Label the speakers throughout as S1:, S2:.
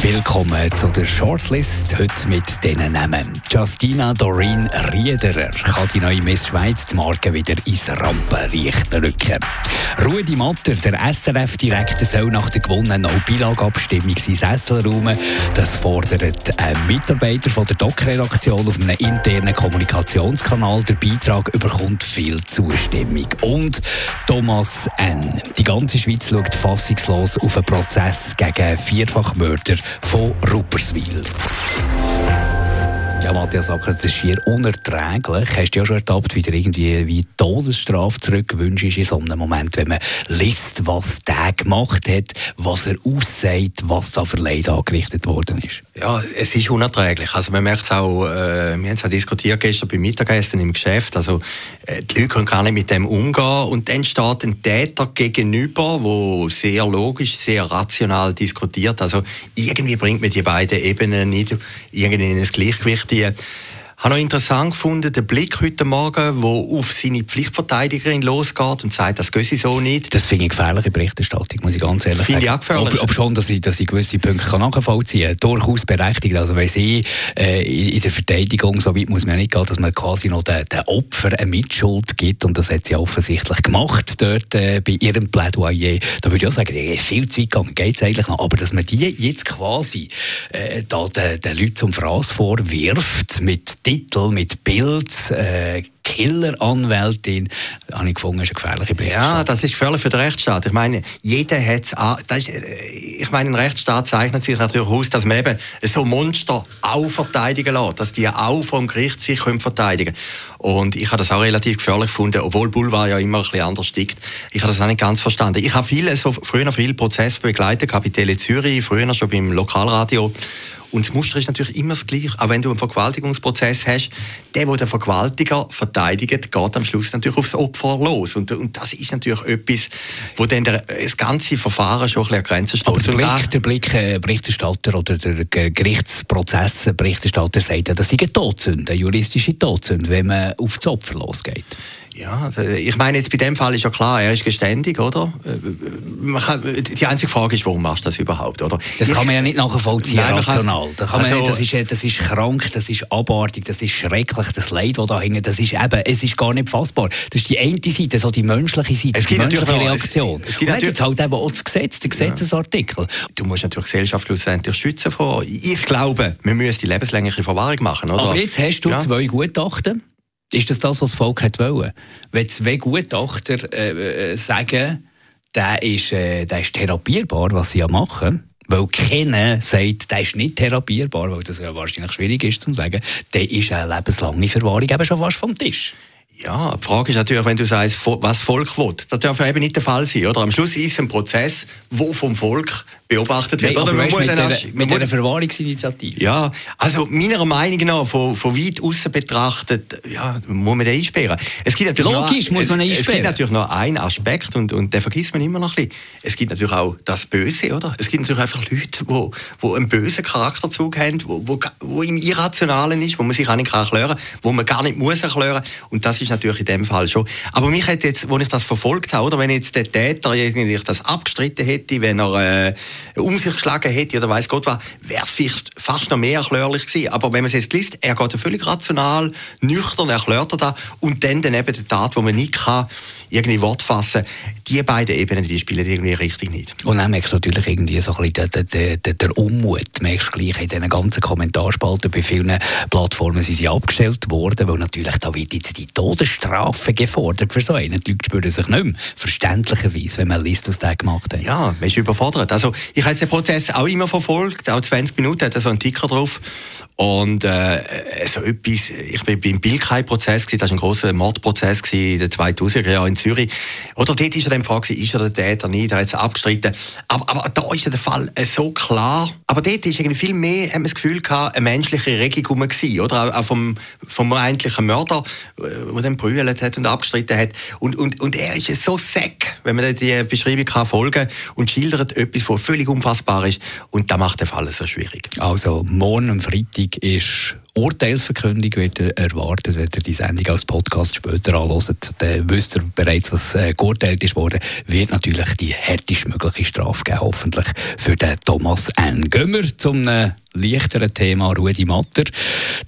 S1: Willkommen zu der Shortlist. Heute mit diesen Namen. Justina Doreen Riederer kann die neue Miss Schweiz die Marke wieder ins Rampenlicht rücken. Rudi Matter, der SRF-Direktor, soll nach der gewonnenen No-Bilag-Abstimmung sein Sessel räumen. Das fordert ein Mitarbeiter von der Doc-Redaktion auf einem internen Kommunikationskanal. Der Beitrag überkommt viel Zustimmung. Und Thomas N. Die ganze Schweiz schaut fassungslos auf einen Prozess gegen Vierfachmörder von Rupperswil. Ja, Matthias Acker, das ist schier unerträglich. Hast du ja schon ertappt, wie dir irgendwie wie Todesstrafe zurückgewünscht ist in so einem Moment, wenn man liest, was der gemacht hat, was er aussagt, was da für Leid angerichtet worden ist?
S2: Ja, es ist unerträglich. Also man merkt es auch, äh, wir haben es auch diskutiert gestern beim Mittagessen im Geschäft, also äh, die Leute können gar nicht mit dem umgehen und dann steht ein Täter gegenüber, wo sehr logisch, sehr rational diskutiert. Also irgendwie bringt man die beiden Ebenen nicht irgendwie in ein Gleichgewicht die ich habe noch interessant gefunden, den Blick heute Morgen, wo auf seine Pflichtverteidigerin losgeht und sagt, das geht so nicht.
S1: Das finde ich gefährliche Berichterstattung, muss ich ganz ehrlich
S2: finde
S1: sagen.
S2: Finde ich auch gefährlich.
S1: Ob, ob, schon, dass ich, dass ich gewisse Punkte kann nachvollziehen kann. Durchaus berechtigt. Also wenn sie äh, in der Verteidigung, so weit muss man ja nicht gehen, dass man quasi noch den, den Opfer eine Mitschuld gibt und das hat sie offensichtlich gemacht dort äh, bei ihrem Plädoyer. Da würde ich auch sagen, viel zu weit gegangen, geht es eigentlich noch. Aber dass man die jetzt quasi äh, da den, den Leuten zum Fraß vorwirft mit Titel, mit Bild, äh, Killeranwältin, habe ich gefunden, ist eine gefährliche
S2: Berichterstattung. Ja, das ist gefährlich für den Rechtsstaat. Ich meine, jeder hat es äh, Ich meine, ein Rechtsstaat zeichnet sich natürlich aus, dass man eben so Monster auch verteidigen lässt, dass die auch vom Gericht sich können verteidigen Und ich habe das auch relativ gefährlich gefunden, obwohl Boulevard ja immer ein bisschen anders stickt. Ich habe das auch nicht ganz verstanden. Ich habe viele, so, früher viele Prozesse begleitet, Kapitelle Zürich, früher schon beim Lokalradio. Und das Muster ist natürlich immer das gleiche. Auch wenn du einen Vergewaltigungsprozess hast, der, der den Vergewaltiger verteidigt, geht am Schluss natürlich aufs Opfer los. Und, und das ist natürlich etwas, wo dann der, das ganze Verfahren schon ein bisschen an Grenzen
S1: stößt. Aber der Blick, der Blick äh, Berichterstatter oder der Gerichtsprozess Berichterstatter sagt ja, das ist eine Todsünde, eine juristische Todsünde, wenn man auf das Opfer losgeht.
S2: Ja, ich meine, jetzt bei dem Fall ist ja klar, er ist geständig, oder? Kann, die einzige Frage ist, warum machst du das überhaupt, oder?
S1: Das kann man ja nicht nachvollziehen, Nein, rational. Das, kann also, man, das, ist, das ist krank, das ist abartig, das ist schrecklich, das Leid, das da hängt, das ist eben, es ist gar nicht fassbar. Das ist die eine Seite, so die menschliche Seite, es die menschliche Reaktion. Es, es gibt Und natürlich halt eben auch das Gesetz, der Gesetzesartikel.
S2: Ja. Du musst natürlich die Gesellschaft schlussendlich schützen vor. Ich glaube, wir müssen die lebenslängliche Verwahrung machen, oder?
S1: Aber jetzt hast du ja. zwei Gutachten. Ist das das, was das Volk hat wollen? Wenn zwei Gutachter äh, äh, sagen, der ist, äh, der ist therapierbar, was sie ja machen, weil keiner sagt, der ist nicht therapierbar, weil das ja wahrscheinlich schwierig ist zu sagen, dann ist eine lebenslange Verwahrung eben schon fast vom Tisch.
S2: Ja, die Frage ist natürlich, wenn du sagst, was Volk will. Das darf ja eben nicht der Fall sein. Oder? Am Schluss ist es ein Prozess, wo vom Volk beobachtet wird.
S1: Nein, oder man mit, der, mit einer Verwahrungsinitiative.
S2: Ja, also meiner Meinung nach, von, von weit außen betrachtet, ja, muss man den einsperren. Es gibt natürlich
S1: Logisch noch, muss man einsperren.
S2: Es gibt natürlich noch einen Aspekt, und, und den vergisst man immer noch ein bisschen. Es gibt natürlich auch das Böse, oder? Es gibt natürlich einfach Leute, die, die einen bösen Charakterzug haben, wo, wo, wo im Irrationalen ist, wo man sich auch nicht erklären kann, wo man gar nicht muss erklären. Und das ist natürlich in dem Fall schon. Aber mich hat jetzt, als ich das verfolgt habe, oder wenn jetzt der Täter irgendwie das abgestritten hätte, wenn er äh, um sich geschlagen hätte oder weiß Gott was, wäre es vielleicht fast noch mehr erklärlich gewesen. Aber wenn man es jetzt liest, er geht völlig rational, nüchtern erklärt er da und dann, dann eben die Tat, wo man nicht kann, irgendwie Wort fassen die beiden Ebenen, die spielen irgendwie richtig nicht.
S1: Und dann merkst du natürlich irgendwie so ein bisschen den, den, den, den Unmut, merkst du gleich in diesen ganzen Kommentarspalten, bei vielen Plattformen sind sie abgestellt worden, weil natürlich da wird jetzt die Todesstrafe gefordert für so einen. Die Leute spüren sich nicht mehr, verständlicherweise, wenn man liest, was der gemacht hat.
S2: Ja, man ist überfordert. Also ich habe den Prozess auch immer verfolgt, auch 20 Minuten hat er so einen Ticker drauf. Und äh, so etwas, ich bin beim Bilkei-Prozess, das war ein grosser Mordprozess in den 2000er Jahren in Zürich. Oder dort war er dann Frage, ist er der Täter nicht, er hat es abgestritten. Aber, aber da ist der Fall äh, so klar. Aber dort ist irgendwie viel mehr, haben wir das Gefühl gehabt, eine menschliche Regung gewesen, oder? Auch vom, vom eigentlichen Mörder, der äh, den brüllt hat und abgestritten hat. Und, und, und er ist so sack, wenn man die Beschreibung kann folgen und schildert etwas, was völlig unfassbar ist. Und das macht den Fall so schwierig.
S1: Also, morgen am Freitag ist Urteilsverkündung wird erwartet, wenn ihr die Sendung als Podcast später anhört, dann wisst ihr bereits, was äh, geurteilt ist worden, wird natürlich die härtest mögliche Strafe geben, hoffentlich für den Thomas N. Gehen zum äh, leichteren Thema Rudi Matter.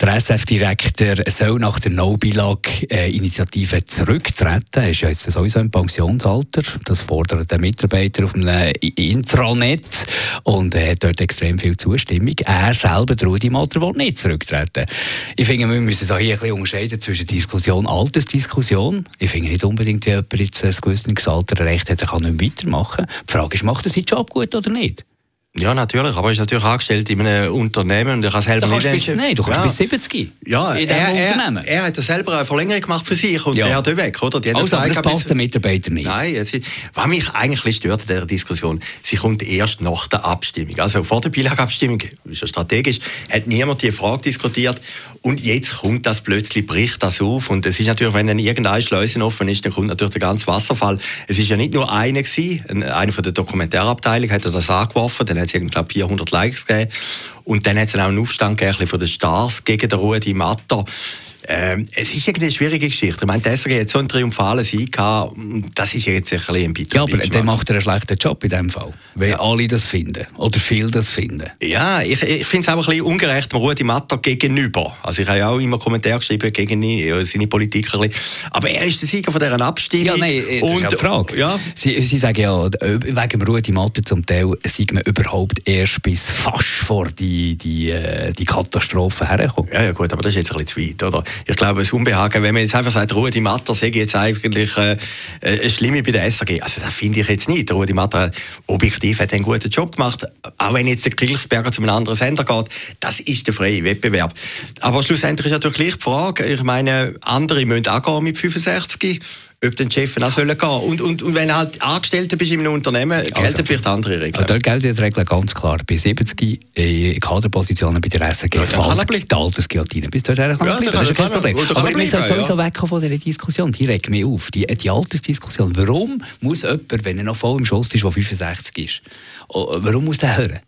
S1: Der SF-Direktor soll nach der No-Bilag-Initiative zurücktreten. Er ist ja jetzt sowieso im Pensionsalter. Das fordert der Mitarbeiter auf einem Intranet und er hat dort extrem viel Zustimmung. Er selber, Rudi Matter, will nicht zurücktreten. Ich finde, wir müssen da hier ein bisschen unterscheiden zwischen Diskussion, Altersdiskussion. Ich finde nicht unbedingt, wenn jemand jetzt ein gewisses Alter erreicht hat, er kann nicht weitermachen. Die Frage ist, macht er seinen Job gut oder nicht?
S2: Ja, natürlich. Aber er ist natürlich angestellt in einem Unternehmen und er kann selber
S1: nicht... Bis, nein, du kannst ja. bis 70
S2: ja, in diesem Unternehmen. Er, er hat selber eine Verlängerung gemacht für sich und ja. er hat weg, oder?
S1: Die also, gesagt, aber das passt den Mitarbeitern nicht.
S2: Nein, es ist, was mich eigentlich stört in dieser Diskussion, sie kommt erst nach der Abstimmung. Also vor der Beilagabstimmung, ist ja strategisch, hat niemand die Frage diskutiert und jetzt kommt das plötzlich, bricht das auf und es ist natürlich, wenn dann irgendeine Schleuse offen ist, dann kommt natürlich der ganze Wasserfall. Es ist ja nicht nur einer gewesen, einer von der Dokumentärabteilung hat das angeworfen, dann hat es, glaube 400 Likes gegeben. Und dann hat es auch einen Aufstand gegeben von den Stars gegen den Rudi Matter. Ähm, es ist eine schwierige Geschichte. Ich meine, der SRG hat so einen triumphalen Sieg gehabt, das ist jetzt ein bisschen ein
S1: Ja, aber der macht einen schlechten Job in dem Fall, weil ja. alle das finden oder viele das finden.
S2: Ja, ich, ich finde es auch ein bisschen ungerecht Rudi Matter gegenüber. Also ich habe ja auch immer Kommentare geschrieben gegen ihn, seine Politik ein bisschen. Aber er ist der Sieger von dieser Abstimmung.
S1: Ja, nein, das und, ist eine Frage. Ja. Sie, Sie sagen ja, wegen Rudi Matter zum Teil sieht man überhaupt erst bis fast vor die, die, äh, die Katastrophe hergekommen.
S2: Ja, ja gut, aber das ist jetzt ein bisschen zu weit, oder? Ich glaube, es Unbehagen, wenn man jetzt einfach sagt, Rudi Matter sei jetzt eigentlich äh, äh Schlimme bei der SAG, also das finde ich jetzt nicht. Rudi Matter objektiv hat einen guten Job gemacht, auch wenn jetzt der Kilchsberger zu einem anderen Sender geht, das ist der freie Wettbewerb. Aber schlussendlich ist natürlich gleich die Frage, ich meine, andere müssen auch gehen mit 65 ob den Chef auch sollen gehen und, und, und wenn du halt Angestellter bist in einem Unternehmen, gelten also, vielleicht andere Regeln.
S1: Also, da gelten die Regeln ganz klar. Bei 70 äh, Kaderpositionen bei der SRG ja, fällt die Altersguillotine. Bis dahin kann ja, bleiben. Das ist kein Problem. Aber wir sollten sowieso ja. wegkommen von dieser Diskussion. Die regt mich auf. Die, die Altersdiskussion. Warum muss jemand, wenn er noch voll im Schuss ist, der 65 ist, oh, warum muss der hören?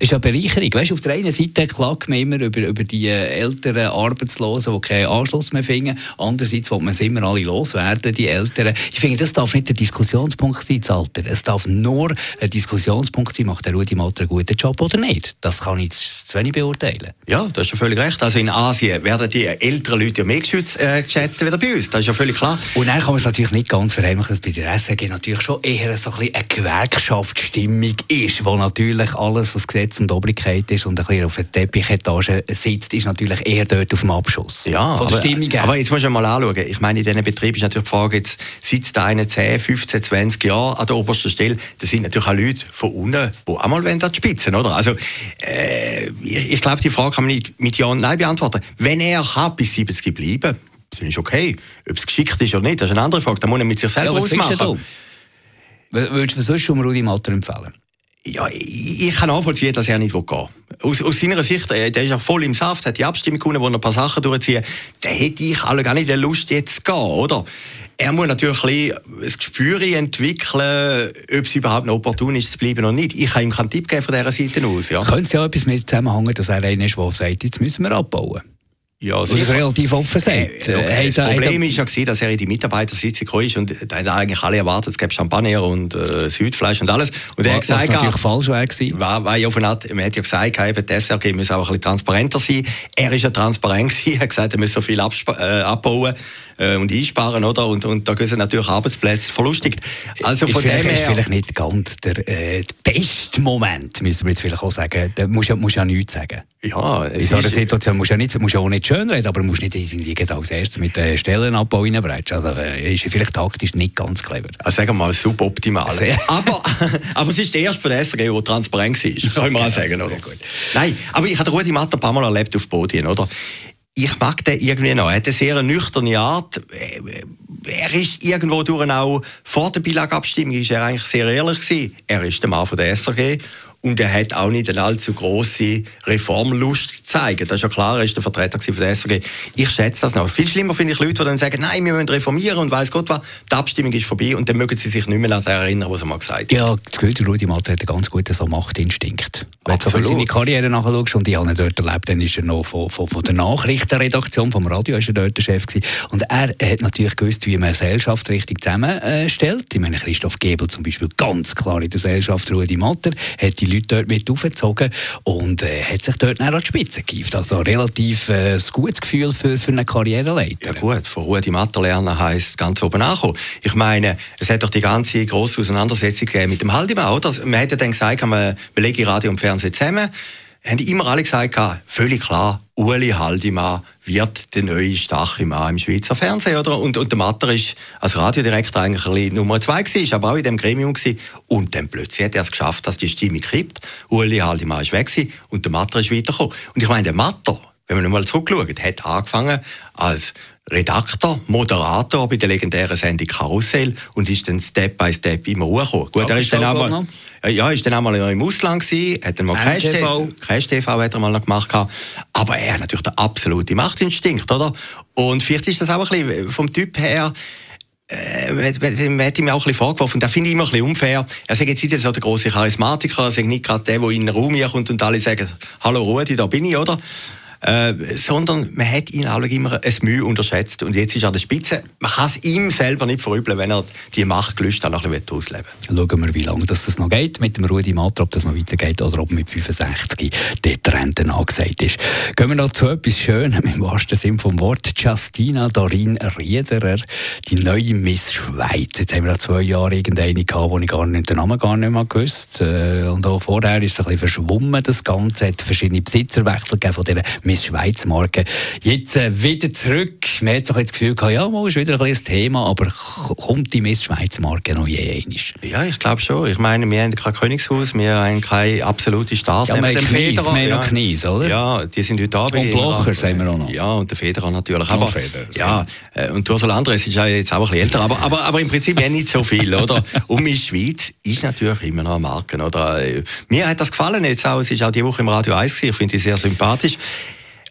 S1: Ist ja Bereicherung. Weißt, auf der einen Seite klagt man immer über, über die äh, älteren Arbeitslosen, die keinen Anschluss mehr finden. Andererseits will man es immer alle loswerden, die Älteren. Ich finde, das darf nicht der Diskussionspunkt sein, das Alter. Es darf nur ein Diskussionspunkt sein, macht der Rudi Matter einen guten Job oder nicht. Das kann ich zu wenig beurteilen.
S2: Ja, das ist ja völlig recht. Also in Asien werden die älteren Leute ja mehr geschützt, äh, geschätzt als bei uns. Das ist ja völlig klar.
S1: Und dann kann man es natürlich nicht ganz verheimlichen, dass bei der SAG natürlich schon eher so ein eine Gewerkschaftsstimmung ist, wo natürlich alles, was Gesetz Gesetz und Obrigkeit ist und ein bisschen auf der Teppichetage sitzt, ist natürlich eher dort auf dem Abschuss.
S2: Ja, Von der aber, Stimmung aber jetzt musst du mal anschauen. Ich meine, in diesen Betrieben ist natürlich die Frage, jetzt sitzt da einer 10, 15, 20 Jahre an der obersten Stelle. Das sind natürlich auch Leute von unten, die auch mal an die Spitze oder? Also, äh, ich, ich glaube, die Frage kann man nicht mit Ja und Nein beantworten. Wenn er kann bis 70 bleiben, dann ist okay. Ob es geschickt ist oder nicht, das ist eine andere Frage. Da muss er mit sich selber ja, ausmachen.
S1: Würdest du sonst um Rudi Matter empfehlen?
S2: Ja, ich kann nachvollziehen, dass er nicht gehen will. Aus, aus seiner Sicht, äh, der ist ja voll im Saft, hat die Abstimmung gewonnen, wo er ein paar Sachen durchziehen. Da hätte ich alle gar nicht die Lust, jetzt zu gehen, oder? Er muss natürlich ein, Gespür entwickeln, ob es überhaupt noch opportun ist, zu bleiben oder nicht. Ich kann ihm keinen Tipp geben von dieser Seite aus. Ja.
S1: Könnte es ja etwas mit zusammenhängen, dass er einer ist, der sagt, jetzt müssen wir abbauen?
S2: Ja,
S1: das ist relativ offen sagt.
S2: Äh, äh, das Problem ist ja gewesen, dass er in die Mitarbeitersitzung kam und da haben eigentlich alle erwartet, es gäbe Champagner und äh, Südfleisch und alles. Und er hat gesagt,
S1: was natürlich falsch war.
S2: War, war ja auf eine Art, man hat ja gesagt, eben, die SRG muss auch ein bisschen transparenter sein. Er ist ja transparent gewesen, er hat gesagt, er muss so viel äh, abbauen äh, und einsparen, oder? Und, und da gehen natürlich Arbeitsplätze verlustigt.
S1: Also von dem her... ist vielleicht nicht ganz der, äh, der beste Moment, müssen wir jetzt vielleicht auch sagen. Da musst du musst ja nichts sagen.
S2: Ja,
S1: in so einer Situation musst du ja nicht, musst auch nicht schön reden, aber musst nicht irgendwie als erstes mit den Stellenabbau reinbrechen. Also äh, ist vielleicht taktisch nicht ganz clever.
S2: Also sagen wir mal suboptimal. aber, aber es ist der erste von der SRG, der transparent war, können wir auch sagen. Oder? Nein, aber ich habe Rudi Matter ein paar Mal erlebt auf Bodien, oder? Ich mag den irgendwie noch. Er hat eine sehr nüchterne Art. Er ist irgendwo durch auch vor der Bilagabstimmung ist er eigentlich sehr ehrlich gewesen. Er ist der Mann von der SRG und er hat auch nicht eine allzu große Reformlust zu zeigen. Das ist ja klar, er ist der Vertreter von der SRG. Ich schätze das noch. Viel schlimmer finde ich Leute, die dann sagen, nein, wir müssen reformieren und weiß Gott was, die Abstimmung ist vorbei und dann mögen sie sich nicht mehr daran erinnern, was er mal gesagt hat.
S1: Ja, das gehört, Rudi Matter hat einen ganz guten so Machtinstinkt. Wenn du so seine Karriere nachschaust und ich habe ihn dort erlebt, dann ist er noch von, von, von der Nachrichtenredaktion vom Radio ist er dort der Chef gewesen. Und er hat natürlich gewusst, wie man eine Gesellschaft richtig zusammenstellt. Ich meine, Christoph Gebel zum Beispiel ganz klar in der Gesellschaft, Rudi Matter, hat die Leute dort mit aufgezogen und äh, hat sich dort an die Spitze gegeben. Also relativ äh, ein gutes Gefühl für, für eine Karriereleiter.
S2: Ja gut, von Rudi Matter lernen heisst ganz oben ankommen. Ich meine, es hat doch die ganze grosse Auseinandersetzung mit dem Haldimann, oder? Man hat ja dann gesagt, wir, wir legen Radio und Fernsehen zusammen haben immer alle gesagt, völlig klar, Uli Haldimann wird der neue starke Mann im Schweizer Fernsehen. Oder? Und, und der Matter ist als Radiodirektor eigentlich Nummer zwei gewesen, aber auch in dem Gremium gewesen. Und dann plötzlich hat er es geschafft, dass die Stimme kippt. Uli Haldimann ist weg gewesen und der Matter ist weitergekommen. Und ich meine, der Matter, wenn man mal zurückschaut, hat angefangen als Redakteur, Moderator bei der legendären Sendung Karussell und ist dann Step by Step immer hochgekommen. Gut, er ist dann einmal, ja, ist dann einmal im Ausland gewesen, hat dann mal Cash TV. Cash TV hat er mal noch gemacht aber er hat natürlich den absoluten Machtinstinkt, oder? Und vielleicht ist das auch ein bisschen vom Typ her, äh, man hat ihm auch ein bisschen vorgeworfen, das finde ich immer ein bisschen unfair. Er sagt jetzt nicht so der große Charismatiker, er sagt nicht gerade der, der in den Raum kommt und alle sagen, hallo Rudi, da bin ich, oder? Äh, sondern man hat ihn alle immer ein Mühe unterschätzt und jetzt ist er an der Spitze. Man kann es ihm selber nicht verübeln, wenn er die Machtgelüste noch ein bisschen ausleben.
S1: Schauen wir, wie lange das, noch geht mit dem Rudi Matter, ob das noch weitergeht oder ob mit 65 der Trend angesagt ist. Gehen wir noch zu etwas Schönem im wahrsten Sinn vom Wort. Justina Dorin Riederer, die neue Miss Schweiz. Jetzt haben wir zwei Jahre irgendeine gehabt, wo ich gar nicht, den Namen gar nicht mehr gewusst. Äh, und auch vorher ist es ein bisschen verschwommen, das Ganze. Es hat verschiedene Besitzerwechsel gegeben von dieser Miss Schweiz Marke. Jetzt äh, wieder zurück. Man hat so das Gefühl gehabt, ja, mal ist wieder ein, ein Thema, aber kommt die Miss Schweiz Marke noch je einmal?
S2: Ja, ich glaube schon. Ich meine, wir haben kein Königshaus, wir haben keine absolute Stars.
S1: Ja, wir haben Knies, wir
S2: ja.
S1: Knies, oder?
S2: Ja, die sind heute Abend.
S1: Und Blocher sind wir auch noch.
S2: Ja, und der Federer natürlich. Aber, Federer, ja, äh, und Ursula Andres ist ja jetzt auch ein bisschen älter, aber, aber, aber im Prinzip ja nicht so viel, oder? Und Miss Schweiz ist natürlich immer noch eine Marke, oder? Mir hat das gefallen jetzt auch, es ist auch die Woche im Radio 1 ich finde sie sehr sympathisch.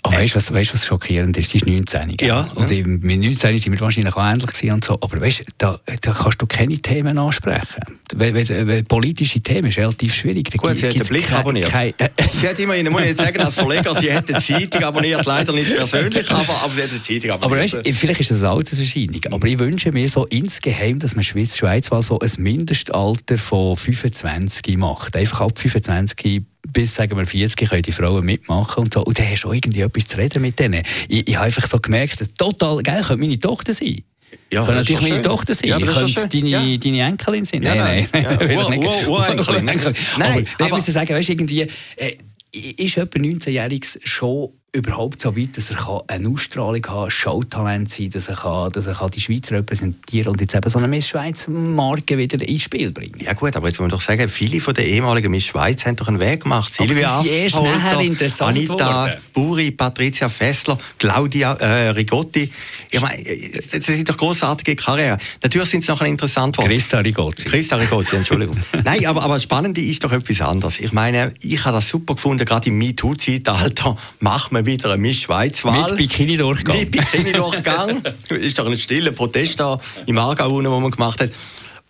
S1: Aber weißt du, was, weißt, was schockierend ist? Die ist 19.
S2: Gell? Ja.
S1: Und ja. mit 19 sind wir wahrscheinlich auch ähnlich und so. Aber weißt da, da kannst du keine Themen ansprechen. Weil, weil, weil politische Themen ist relativ schwierig.
S2: Da Gut, sie hat den Blick abonniert. Kein, sie hat immerhin, muss ich jetzt sagen, als Verleger, sie hat die Zeitung abonniert, leider nicht persönlich, aber, aber sie hat die Zeitung abonniert.
S1: Aber weißt, vielleicht ist das eine Alterserscheinung. Aber ich wünsche mir so insgeheim, dass man Schweiz, Schweiz mal so ein Mindestalter von 25 macht. Einfach ab 25 bis sagen wir 40 können die Frauen mitmachen und so. Und dann hast du irgendwie etwas zu reden mit denen. Ich, ich habe einfach so gemerkt, total geil, könnte meine Tochter sein. Ja, kann natürlich meine schön. Tochter sein. Ja, könnte deine, ja. deine Enkelin sein.
S2: Ja, nein, nein. nein. Ja. Urenkelin.
S1: Nein, aber, aber, ich muss sagen, weißt, irgendwie, äh, ist etwa 19-Jähriges schon überhaupt so weit, dass er eine Ausstrahlung haben Showtalent sein dass er, kann, dass er kann die Schweiz repräsentieren und jetzt eben so eine Miss Schweiz Marke wieder ins Spiel bringen.
S2: Ja gut, aber jetzt muss man doch sagen, viele von den ehemaligen Miss Schweiz haben doch einen Weg gemacht.
S1: Silvia Affolter,
S2: Anita
S1: worden.
S2: Buri, Patricia Fessler, Claudia äh, Rigotti. Ich meine, das sind doch großartige Karrieren. Natürlich sind sie noch interessant
S1: worden. Christa Rigotti.
S2: Christa Rigotti, Entschuldigung. Nein, aber, aber das Spannende ist doch etwas anderes. Ich meine, ich habe das super gefunden, gerade im MeToo-Zeitalter macht man wir wieder eine Miss Schweiz-Wahl.
S1: Mit Bikini-Durchgang.
S2: Mit Bikini-Durchgang. ist doch ein stiller Protest da im Aargau, den man gemacht hat.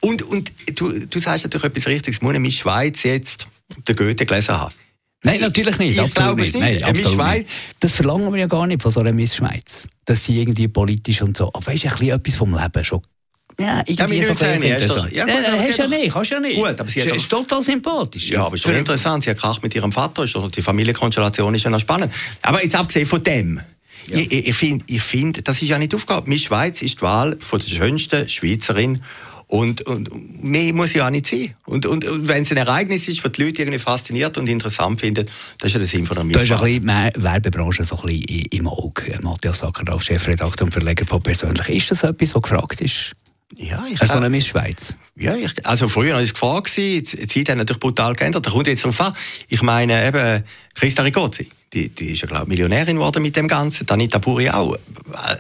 S2: Und, und du, du sagst natürlich etwas Richtiges. Muss eine Miss Schweiz jetzt den Goethe gelesen haben?
S1: Nein, natürlich nicht.
S2: Ich glaube nicht. Nein,
S1: eine Miss Schweiz. Nicht. Das verlangen wir ja gar nicht von so einer Miss Schweiz. Dass sie irgendwie politisch und so. Aber weißt du, ein bisschen etwas vom Leben schon
S2: ja, ja, so
S1: interessant. Ja, gut, ja, hast ja nicht, kannst ja nicht. Gut, aber sie ist, ist total sympathisch.
S2: Ja, aber ist doch interessant. Sie hat Krach mit ihrem Vater, ist die Familienkonstellation ist ja noch spannend. Aber jetzt abgesehen von dem, Ja. Ich, ich, ich finde, ich find, das ist ja nicht Aufgabe. Miss Schweiz ist die Wahl von der schönsten Schweizerin und, und mehr muss ja auch nicht sein. Und, und, und wenn es ein Ereignis ist, das die Leute irgendwie fasziniert und interessant finden, das ist ja der Sinn von einer
S1: Misswahl. Du hast ein bisschen Werbebranche so ein bisschen im Auge. Matthias Sacker, als Chefredakteur und Verleger von «Persönlich». Ist das etwas, was gefragt ist?
S2: Ja, ich
S1: also eine Miss Schweiz.
S2: Ja, ich, also früher war es gefragt, die Zeit hat natürlich brutal geändert. Da kommt jetzt darauf an. Ich meine, eben, Christa Rigozzi, die, die ist ja, glaube ich, Millionärin geworden mit dem Ganzen. Anita Puri auch.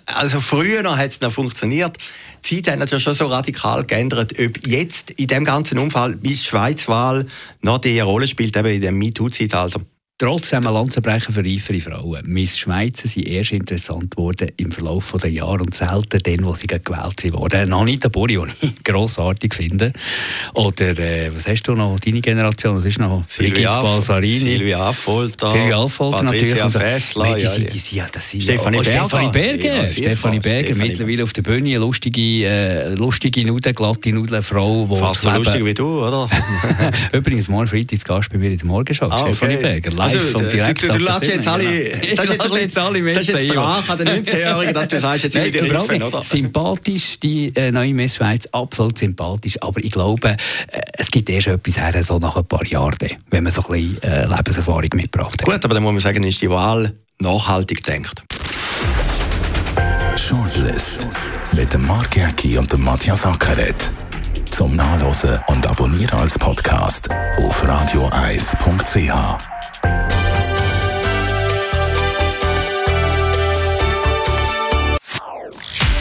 S2: Also früher hat es noch funktioniert. Die Zeit hat natürlich schon so radikal geändert, ob jetzt in dem ganzen Umfall bis Schweizwahl noch die Rolle spielt, eben in dem MeToo-Zeitalter.
S1: Trotzdem ein Lanzenbrecher für reifere Frauen. Miss Schweizer sind erst interessant geworden im Verlauf der Jahre und selten dann, wo sie gewählt wurden. Anita Bori, die ich grossartig finde. Oder, äh, was hast du noch, deine Generation? Was ist noch?
S2: Silvia Balsarini. Silvia Affolter.
S1: Silvia Affolter natürlich.
S2: Fessler.
S1: Die, die, die, ja, das sind Stefanie, oh, Berger. Stefanie Berger. Ja, Stefanie Berger, mittlerweile auf der Bühne. Eine lustige, äh, lustige Nudel, glatte Nudelfrau.
S2: Fast so lustig wie du, oder?
S1: Übrigens, morgen Freitag Gast bei mir in der Morgenschau. Ah, okay. Stefanie Berger
S2: also, und direkt. Du, du, du lässt jetzt alle, das ist jetzt, jetzt alle Das ist jetzt Drache an den 19-Jährigen, dass du sagst, jetzt sind wir Hilfen, oder?
S1: Sympathisch, die äh, neue Miss Schweiz, absolut sympathisch, aber ich glaube, äh, es gibt erst etwas her, so nach ein paar Jahren, wenn man so ein bisschen äh, Lebenserfahrung mitgebracht hat.
S2: Gut, aber dann muss man sagen, ist die Wahl nachhaltig denkt.
S3: Shortlist mit dem Mark Jäcki und dem Matthias Ackeret. Zum Nachlesen und Abonnieren als Podcast auf radioeis.ch.